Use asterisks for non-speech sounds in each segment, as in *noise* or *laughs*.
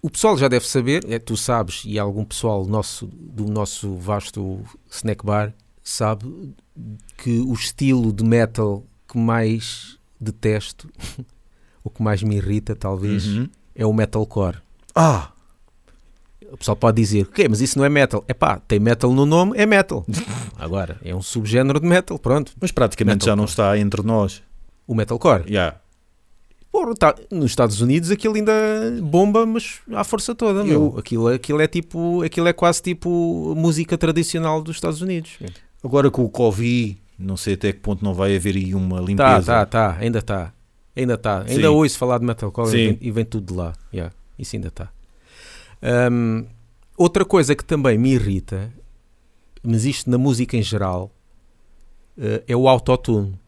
O pessoal já deve saber, é, tu sabes, e algum pessoal nosso, do nosso vasto snack bar sabe que o estilo de metal que mais detesto, *laughs* o que mais me irrita, talvez, Uhum. é o metalcore. Ah, O pessoal pode dizer, o quê? Mas isso não é metal. É pá, tem metal no nome, é metal. *laughs* Agora, é um subgénero de metal, pronto. mas praticamente já não Metalcore. está entre nós. O metalcore. Yeah. Porra, tá- nos Estados Unidos aquilo ainda bomba, mas à força toda, meu. Eu- Aquilo, aquilo é tipo, aquilo é quase tipo música tradicional dos Estados Unidos. Agora com o Covid, não sei até que ponto não vai haver aí uma Tá, limpeza. tá, tá, ainda está. Ainda. Sim. Ainda ouço falar de metalcore e Sim. vem, e vem tudo de lá. Yeah, isso ainda está. Hum, outra coisa que também me irrita, mas isto na música em geral, eh, é o autotune.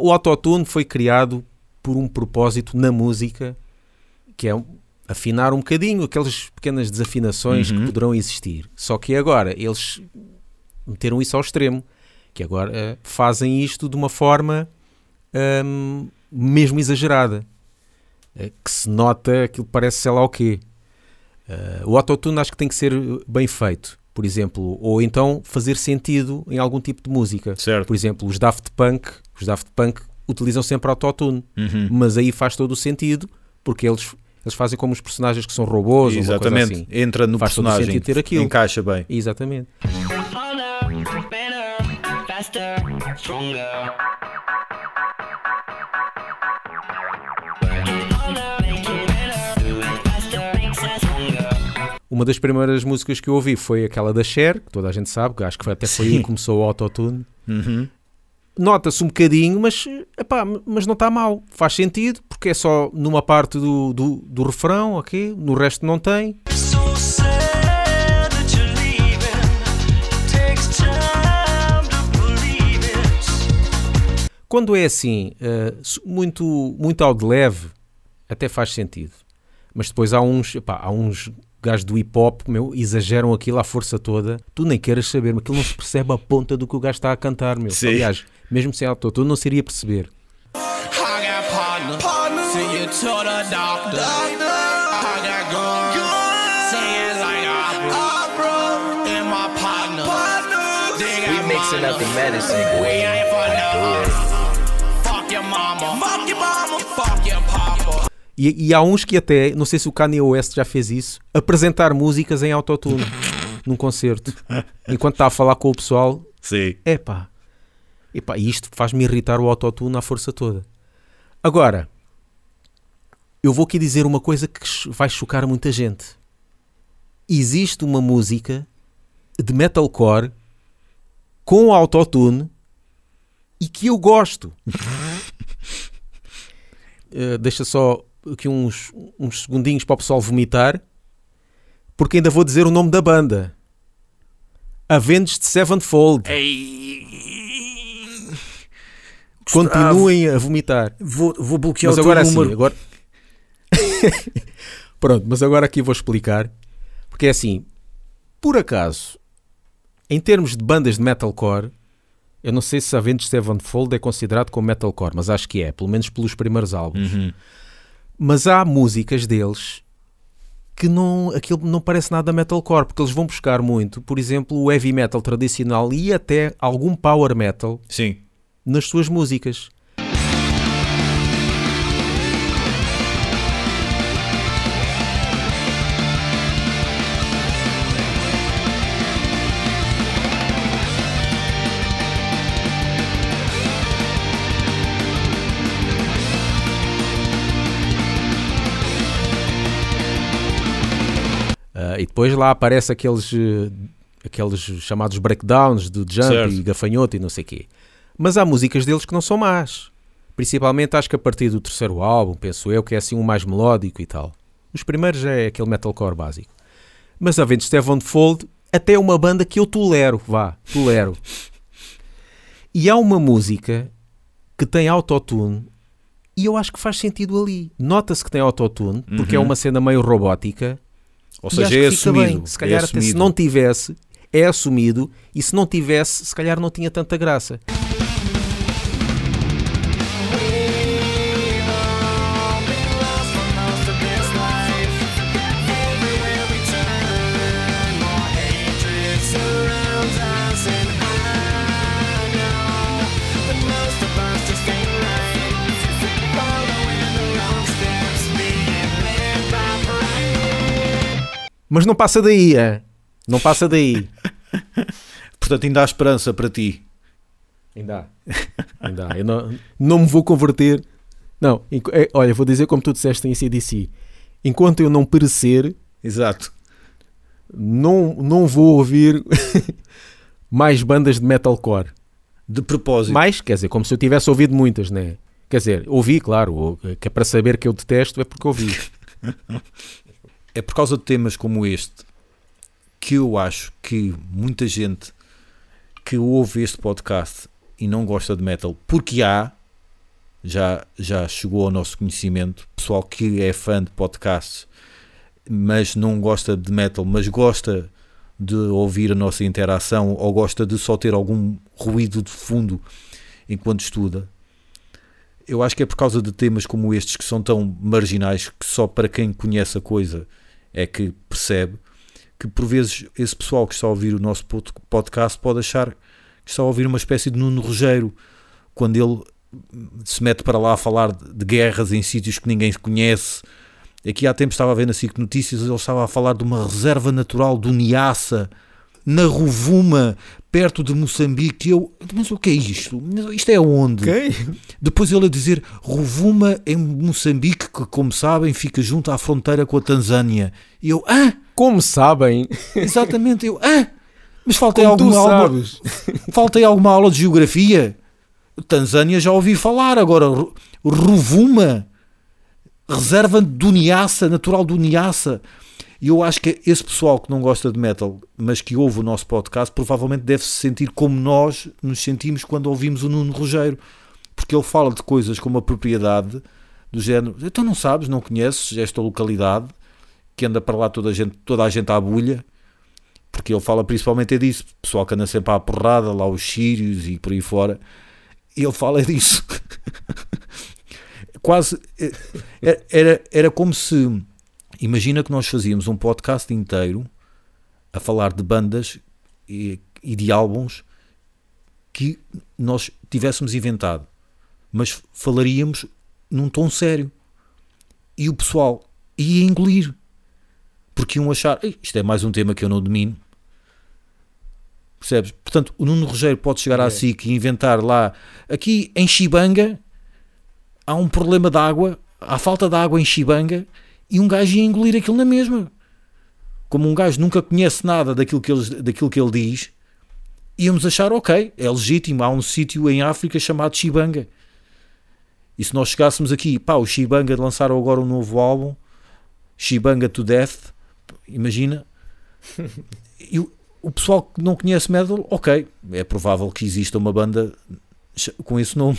O autotune foi criado por um propósito na música, que é um- afinar um bocadinho aquelas pequenas desafinações Uhum. que poderão existir. Só que agora eles meteram isso ao extremo, que agora eh, fazem isto de uma forma hum, mesmo exagerada, eh, que se nota aquilo que parece sei lá o quê. Eh, o autotune acho que tem que ser bem feito, por exemplo, ou então fazer sentido em algum tipo de música. Certo. Por exemplo, os Daft Punk, os Daft Punk utilizam sempre autotune, Uhum. mas aí faz todo o sentido, porque eles, eles fazem como os personagens que são robôs Exatamente. assim. Entra no Faz personagem. ter aquilo. Encaixa bem. Exatamente. Uma das primeiras músicas que eu ouvi foi aquela da Cher, que toda a gente sabe, que acho que foi, até foi aí que começou o autotune. Uhum. Nota-se um bocadinho, mas, epá, mas não está mal. Faz sentido, porque é só numa parte do, do, do refrão, ok? No resto não tem. Quando é assim, eh, muito, muito ao de leve, até faz sentido. Mas depois há uns, epá, há uns gajos do hip hop, meu, exageram aquilo à força toda. Tu nem queiras saber, mas aquilo não se percebe a ponta do que o gajo está a cantar, meu. Sim. Aliás, mesmo sem autor, tu não seria perceber. I got partner. See you to the doctor. I got guns. Saying like opera. And my partner. They got We mixing up the medicine, We boy. ain't for no. Fuck your mama. Fuck your mama. Fuck. E, e há uns que até, não sei se o Kanye West já fez isso, apresentar músicas em autotune *laughs* num concerto. Enquanto está a falar com o pessoal, Sim. epá, epá, e isto faz-me irritar o autotune à força toda. Agora, eu vou aqui dizer uma coisa que vai chocar muita gente. Existe uma música de metalcore com autotune e que eu gosto. *laughs* Eh, deixa só aqui uns, uns segundinhos para o pessoal vomitar, porque ainda vou dizer o nome da banda. Avenged Sevenfold. Continuem a vomitar. Vou, vou bloquear Mas o teu agora sim, número. agora... *laughs* Pronto, mas agora aqui vou explicar. Porque é assim, por acaso, em termos de bandas de metalcore, eu não sei se Avenged Sevenfold é considerado como metalcore, mas acho que é, pelo menos pelos primeiros álbuns. Uhum. Mas há músicas deles que não, aquilo não parece nada metalcore, porque eles vão buscar muito, por exemplo, o heavy metal tradicional e até algum power metal Sim. nas suas músicas. Depois lá aparece aqueles, eh, aqueles chamados breakdowns do jump Certo. e gafanhoto e não sei quê. Mas há músicas deles que não são más. Principalmente acho que a partir do terceiro álbum, penso eu, que é assim um mais melódico e tal. Os primeiros é aquele metalcore básico. Mas a Avenged Sevenfold até é uma banda que eu tolero, vá, tolero. E há uma música que tem autotune e eu acho que faz sentido ali. Nota-se que tem autotune, porque é Uhum. uma cena meio robótica Ou e seja, é assumido. bem. Se calhar é até se não tivesse, é assumido, e se não tivesse, se calhar não tinha tanta graça. Mas não passa daí, é? Não passa daí. Portanto, ainda há esperança para ti. Ainda há. Ainda há. Eu não, não me vou converter. Não, é, olha, vou dizer como tu disseste em CDC. Enquanto eu não perecer, Exato. não, não vou ouvir *laughs* mais bandas de metalcore. De propósito. Mais, quer dizer, como se eu tivesse ouvido muitas, né? Quer dizer, ouvi, claro, que é para saber que eu detesto, é porque ouvi. *laughs* É por causa de temas como este que eu acho que muita gente que ouve este podcast e não gosta de metal, porque há, já, já chegou ao nosso conhecimento, pessoal que é fã de podcasts, mas não gosta de metal, mas gosta de ouvir a nossa interação ou gosta de só ter algum ruído de fundo enquanto estuda. Eu acho que é por causa de temas como estes que são tão marginais que só para quem conhece a coisa é que percebe que por vezes esse pessoal que está a ouvir o nosso pod- podcast pode achar que está a ouvir uma espécie de Nuno Rogério quando ele se mete para lá a falar de de guerras em sítios que ninguém conhece. Aqui há tempo estava a ver na SIC Notícias, ele estava a falar de uma reserva natural do Niassa, na Rovuma, perto de Moçambique. Eu, mas o que é isto? Isto é onde? Depois ele a dizer Rovuma em Moçambique, que como sabem fica junto à fronteira com a Tanzânia. E eu, ah, Como sabem, exatamente, eu, ah, mas tu alguma aula, *laughs* aí alguma aula de geografia. Tanzânia já ouvi falar, agora Rovuma, reserva do Niassa, natural do Niassa. E eu acho que esse pessoal que não gosta de metal, mas que ouve o nosso podcast, provavelmente deve se sentir como nós nos sentimos quando ouvimos o Nuno Rogério, porque ele fala de coisas como a propriedade, do género, então não sabes, não conheces esta localidade, que anda para lá toda a gente, toda a gente à bulha, porque ele fala principalmente é disso, pessoal que anda sempre à porrada, lá os sírios e por aí fora, e ele fala disso. *laughs* Quase eh, era, era como se imagina que nós fazíamos um podcast inteiro a falar de bandas e, e de álbuns que nós tivéssemos inventado, mas falaríamos num tom sério e o pessoal ia engolir porque iam achar "Ei, isto é mais um tema que eu não domino. Percebes? Portanto, o Nuno Rogério pode chegar à SIC e inventar lá aqui em Chibanga há um problema de água, há falta de água em Chibanga e um gajo ia engolir aquilo na mesma. Como um gajo nunca conhece nada daquilo que ele, daquilo que ele diz, íamos achar, ok, é legítimo, há um sítio em África chamado Chibanga. E se nós chegássemos aqui, pá, o Chibanga lançaram agora um novo álbum, Chibanga to Death, imagina. *laughs* E o, pessoal que não conhece metal, ok, é provável que exista uma banda com esse nome.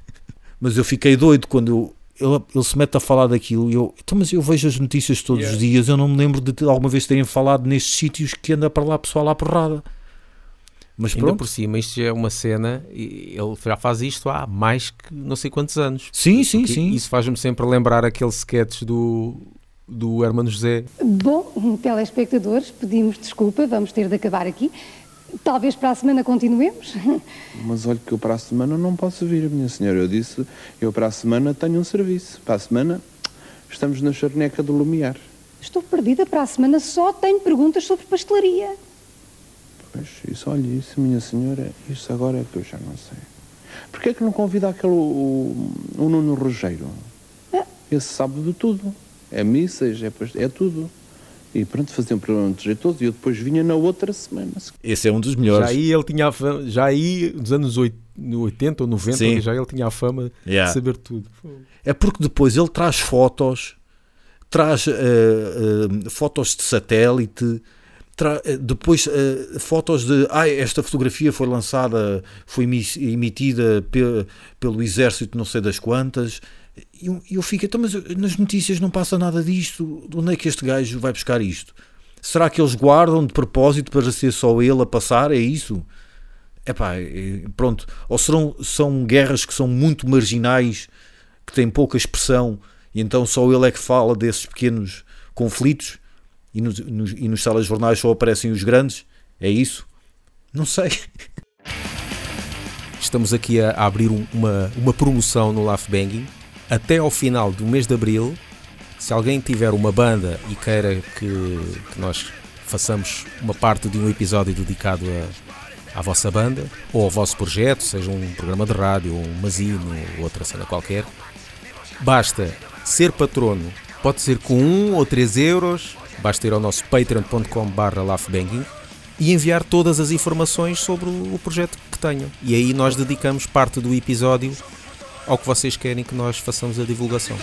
*laughs* mas eu fiquei doido quando ele, ele se mete a falar daquilo e eu, então, mas eu vejo as notícias todos os dias, eu não me lembro de alguma vez terem falado nestes sítios que anda para lá pessoal à porrada. Mas Ainda pronto. por cima, isto já é uma cena, e ele já faz isto há mais que não sei quantos anos. Sim, sim, sim. Isso faz-me sempre lembrar aquele sketch do, do Hermano José. Bom, telespectadores, pedimos desculpa, vamos ter de acabar aqui. Talvez para a semana continuemos. Mas olha que eu para a semana não posso vir, minha senhora. Eu disse, eu para a semana tenho um serviço. Para a semana estamos na charneca do Lumiar. Estou perdida para a semana, só tenho perguntas sobre pastelaria. Pois, isso, olha, isso, minha senhora, isso agora é que eu já não sei. Porquê é que não convida aquele, o, o Nuno Rogério? Esse sabe de tudo. É missas, é, é tudo. E pronto, fazia um programa de jeitoso e eu depois vinha na outra semana. Esse é um dos Já melhores. aí ele tinha a fama, já aí nos anos oit- no 80 ou 90, Sim. já ele tinha a fama Yeah. de saber tudo. É porque depois ele traz fotos, traz eh, eh, fotos de satélite, tra- eh, depois eh, fotos de ah, esta fotografia foi lançada, foi emi- emitida pe- pelo exército não sei das quantas. E eu, eu fico, então, mas nas notícias não passa nada disto. De onde é que este gajo vai buscar isto? Será que eles guardam de propósito para ser só ele a passar? É isso? Epá, é- pronto. Ou serão, são guerras que são muito marginais, que têm pouca expressão, e então só ele é que fala desses pequenos conflitos, e nos, e nos salas jornais só aparecem os grandes? É isso? Não sei. Estamos aqui a, abrir um- uma, uma promoção no Laugh Banging. Até ao final do mês de Abril, Se alguém tiver uma banda e queira que, que nós façamos uma parte de um episódio dedicado a, à vossa banda ou ao vosso projeto, seja um programa de rádio, um mazino ou outra cena qualquer, basta ser patrono. Pode ser com 1 ou 3 euros, basta ir ao nosso patreon.com.br laughbanging e enviar todas as informações sobre o projeto que tenham. E aí nós dedicamos parte do episódio ao que vocês querem que nós façamos a divulgação.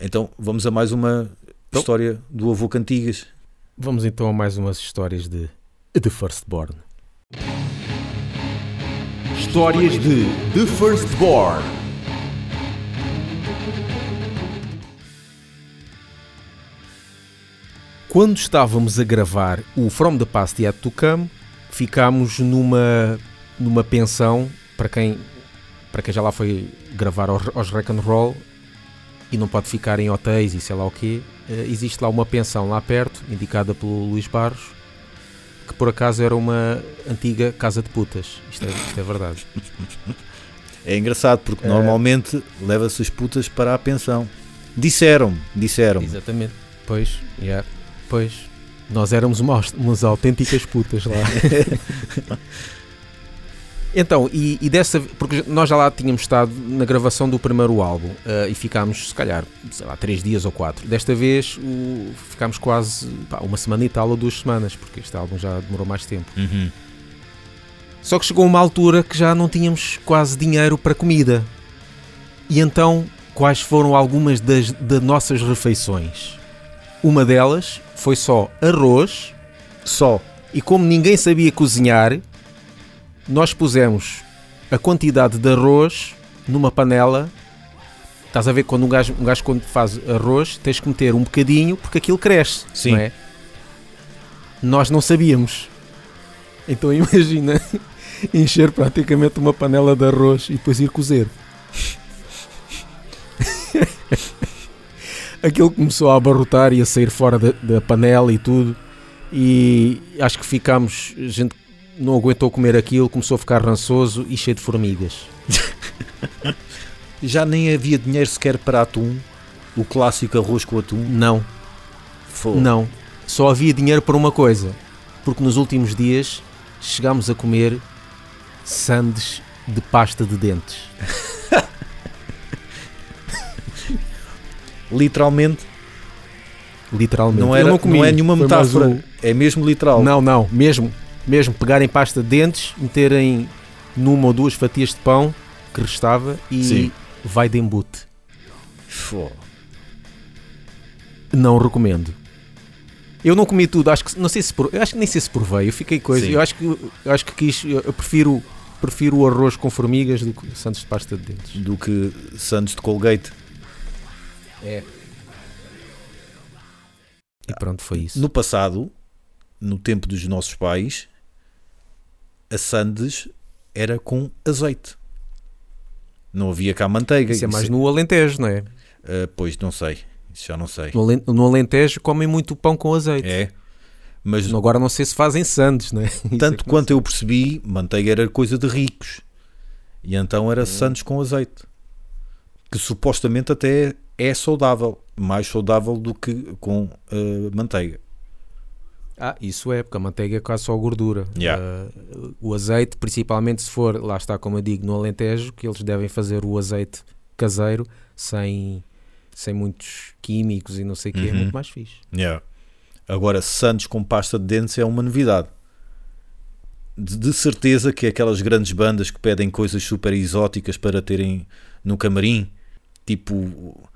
Então vamos a mais uma história do avô Cantigas. Vamos então a mais umas histórias de The Firstborn. Histórias de The Firstborn. Quando estávamos a gravar o From the Past Yet to Come, ficámos numa, numa pensão, para quem, para quem já lá foi gravar aos, aos Rock and Roll e não pode ficar em hotéis e sei lá o quê, eh, existe lá uma pensão lá perto, indicada pelo Luís Barros, que por acaso era uma antiga casa de putas. Isto é, isto é verdade. É engraçado porque É. normalmente leva-se as putas para a pensão. Disseram-me, disseram-me. Exatamente. Pois, yeah. pois. Nós éramos umas, umas autênticas putas lá. *laughs* então, e, e dessa porque nós já lá tínhamos estado na gravação do primeiro álbum eh, e ficámos, se calhar, sei lá, três dias ou quatro. Desta vez o- ficámos quase pá, uma semana e tal ou duas semanas, porque este álbum já demorou mais tempo. Uhum. Só que chegou uma altura que já não tínhamos quase dinheiro para comida. E então, quais foram algumas das, das nossas refeições? Uma delas foi só arroz, Só. e como ninguém sabia cozinhar, nós pusemos a quantidade de arroz numa panela. Estás a ver quando um gajo, um gajo quando faz arroz, tens que meter um bocadinho porque aquilo cresce. Sim. Não é? Nós não sabíamos. Então *laughs* imagina encher praticamente uma panela de arroz e depois ir cozer. Aquilo começou a abarrotar e a sair fora da, da panela e tudo. E acho que ficámos. A gente não aguentou comer aquilo, começou a ficar rançoso e cheio de formigas. *laughs* Já nem havia dinheiro sequer para atum. O clássico arroz com atum. Não, Fogo. não. Só havia dinheiro para uma coisa. Porque nos últimos dias chegámos a comer sandes de pasta de dentes. *laughs* Literalmente, Literalmente. não, era, não, não, comi, é nenhuma metáfora. um- É mesmo literal. Não, não, mesmo, mesmo pegarem pasta de dentes, meterem numa ou duas fatias de pão que restava e Sim. vai de embute. Fogo. Não recomendo. Eu não comi tudo, acho que não sei se por, acho que nem sei se provei, eu fiquei coisa. Sim. Eu acho que eu acho que quis, eu eu prefiro prefiro o arroz com formigas do que santos de pasta de dentes. Do que Santos de Colgate. É. E pronto, foi isso. No passado, no tempo dos nossos pais, a Sandes era com azeite. Não havia cá manteiga. Isso é mais no Alentejo, não é? Ah, pois, não sei. Isso já não sei. No Alen- no Alentejo comem muito pão com azeite. É. Mas Agora não sei se fazem sandes, não é? *laughs* Isso é tanto não quanto eu percebi, manteiga era coisa de ricos. E então era Santos com azeite. Que supostamente até é saudável. Mais saudável do que com ah, manteiga. Ah, isso é, porque a manteiga é quase só gordura. Yeah. Ah, o azeite, principalmente se for, lá está, como eu digo, no Alentejo, que eles devem fazer o azeite caseiro, sem, sem muitos químicos e não sei o que, é Uhum. muito mais fixe. Yeah. Agora, Santos com pasta de dentes é uma novidade. De, de certeza que aquelas grandes bandas que pedem coisas super exóticas para terem no camarim, tipo,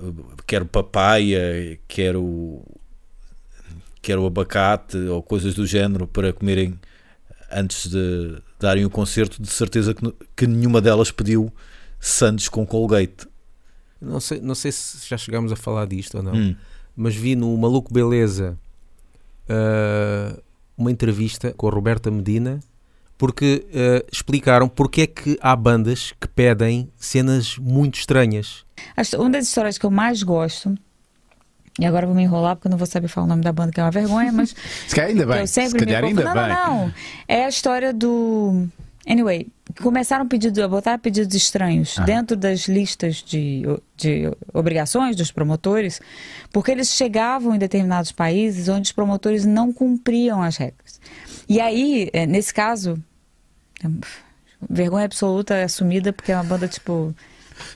uh, quero papaya, quero, quero abacate ou coisas do género para comerem antes de darem o concerto, de certeza que, que nenhuma delas pediu Santos com Colgate. Não sei, não sei se já chegámos a falar disto ou não, Hum. mas vi no Maluco Beleza ah, uma entrevista com a Roberta Medina porque ah, explicaram porque é que há bandas que pedem cenas muito estranhas. As- Uma das histórias que eu mais gosto, e agora eu vou me enrolar porque eu não vou saber falar o nome da banda, que é uma vergonha, mas *laughs* Se calhar ainda bem. eu Se sempre me calhar ainda confundo. Não, bem. não, não. É a história do. Anyway, começaram pedido, a botar pedidos estranhos dentro das listas de, de obrigações dos promotores, porque eles chegavam em determinados países onde os promotores não cumpriam as regras. E aí, eh, nesse caso, vergonha absoluta assumida, porque é uma banda tipo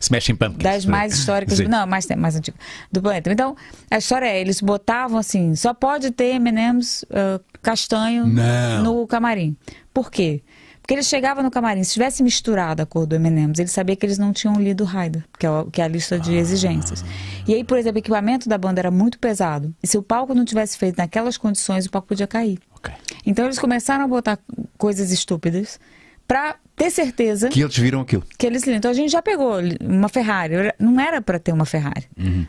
Smashing Pumpkins. das mais históricas, Sim. não, mais, mais antigas do planeta. Então, a história é, eles botavam assim, só pode ter M&M's ah, castanho Não. no camarim. Por quê? Porque eles chegavam no camarim, se tivesse misturado a cor do M&M's, ele sabia que eles não tinham lido o Rider, que é, que é a lista de exigências. E aí, por exemplo, o equipamento da banda era muito pesado. E se o palco não tivesse feito naquelas condições, o palco podia cair. Ok. Então eles começaram a botar coisas estúpidas pra ter certeza Que eles viram aquilo. que eles Então a gente já pegou uma Ferrari. Não era para ter uma Ferrari,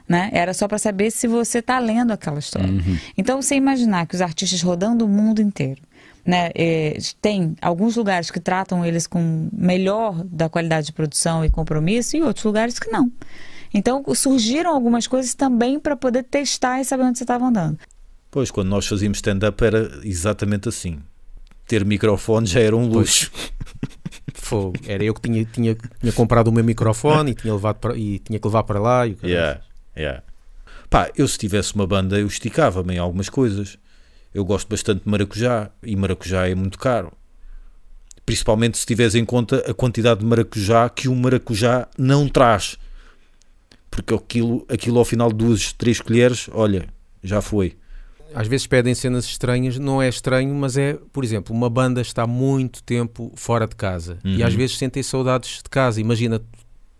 né? Era só para saber se você tá lendo aquela história. Então você imaginar que os artistas rodando o mundo inteiro, né? eh, tem alguns lugares que tratam eles com melhor da qualidade de produção e compromisso e outros lugares que não. Então surgiram algumas coisas também para poder testar e saber onde você estava andando. Pois, quando nós fazíamos stand-up era exatamente assim. Ter microfone já era um luxo. *laughs* Fogo. Era eu que tinha, tinha, tinha comprado o meu microfone e tinha, levado para, e tinha que levar para lá. E o. Yeah, yeah. Pá, eu se tivesse uma banda eu esticava-me em algumas coisas. Eu gosto bastante de maracujá e maracujá é muito caro. Principalmente se tiveres em conta a quantidade de maracujá que um maracujá não traz. Porque aquilo, aquilo ao final de duas, três colheres, olha, já foi. Às vezes pedem cenas estranhas, não é estranho, mas é, por exemplo, uma banda está muito tempo fora de casa e Uhum. às vezes sentem saudades de casa. Imagina,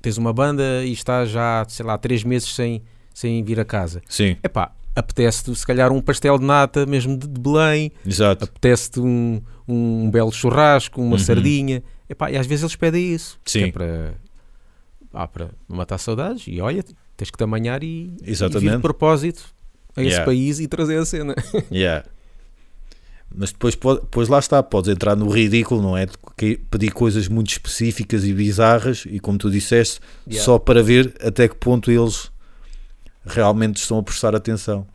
tens uma banda e estás já, sei lá, três meses sem, sem vir a casa. Sim, Epá, apetece-te se calhar um pastel de nata, mesmo de, Belém, exato. apetece-te um, um belo churrasco, uma sardinha. Epá, e às vezes eles pedem isso. Uhum. Sim. É para, ah, para matar saudades. E olha, tens que te amanhar e, e vir Exatamente. de propósito a esse Yeah. país e trazer a cena. *laughs* Yeah. Mas depois, depois lá está, podes entrar no ridículo, não é? De pedir coisas muito específicas e bizarras e como tu disseste, Yeah. só para ver até que ponto eles realmente estão a prestar atenção.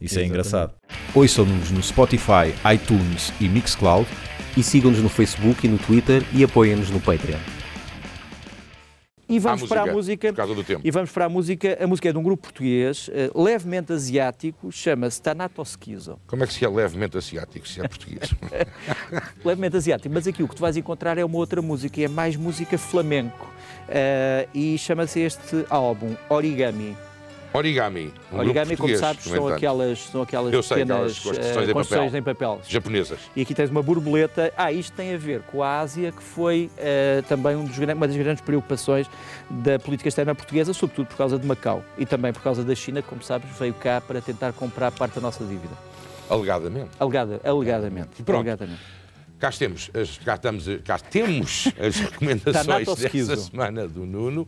Isso é Exatamente. engraçado. Ouçam-nos no Spotify, iTunes e Mixcloud. E sigam-nos no Facebook e no Twitter e apoiem-nos no Patreon. E vamos À para a música, música. E vamos para a música. A música é de um grupo português, eh, levemente asiático, chama-se Tanatoskizo. Como é que se é levemente asiático, se é português? *laughs* Levemente asiático, mas aqui o que tu vais encontrar é uma outra música, e é mais música flamenco. Eh, e chama-se este álbum Origami. Origami. Um Origami, como sabes, são entanto. aquelas, são aquelas Eu sei, pequenas construções eh, em construções papel. em papel. Japonesas. E aqui tens uma borboleta. Ah, isto tem a ver com a Ásia, que foi eh, também um dos, uma das grandes preocupações da política externa portuguesa, sobretudo por causa de Macau e também por causa da China, que, como sabes, veio cá para tentar comprar parte da nossa dívida. Alegadamente. Alegada, alegadamente. E pronto. alegadamente. Cá temos as, cá estamos, cá temos as *laughs* recomendações Tanatoskizo. desta semana do Nuno.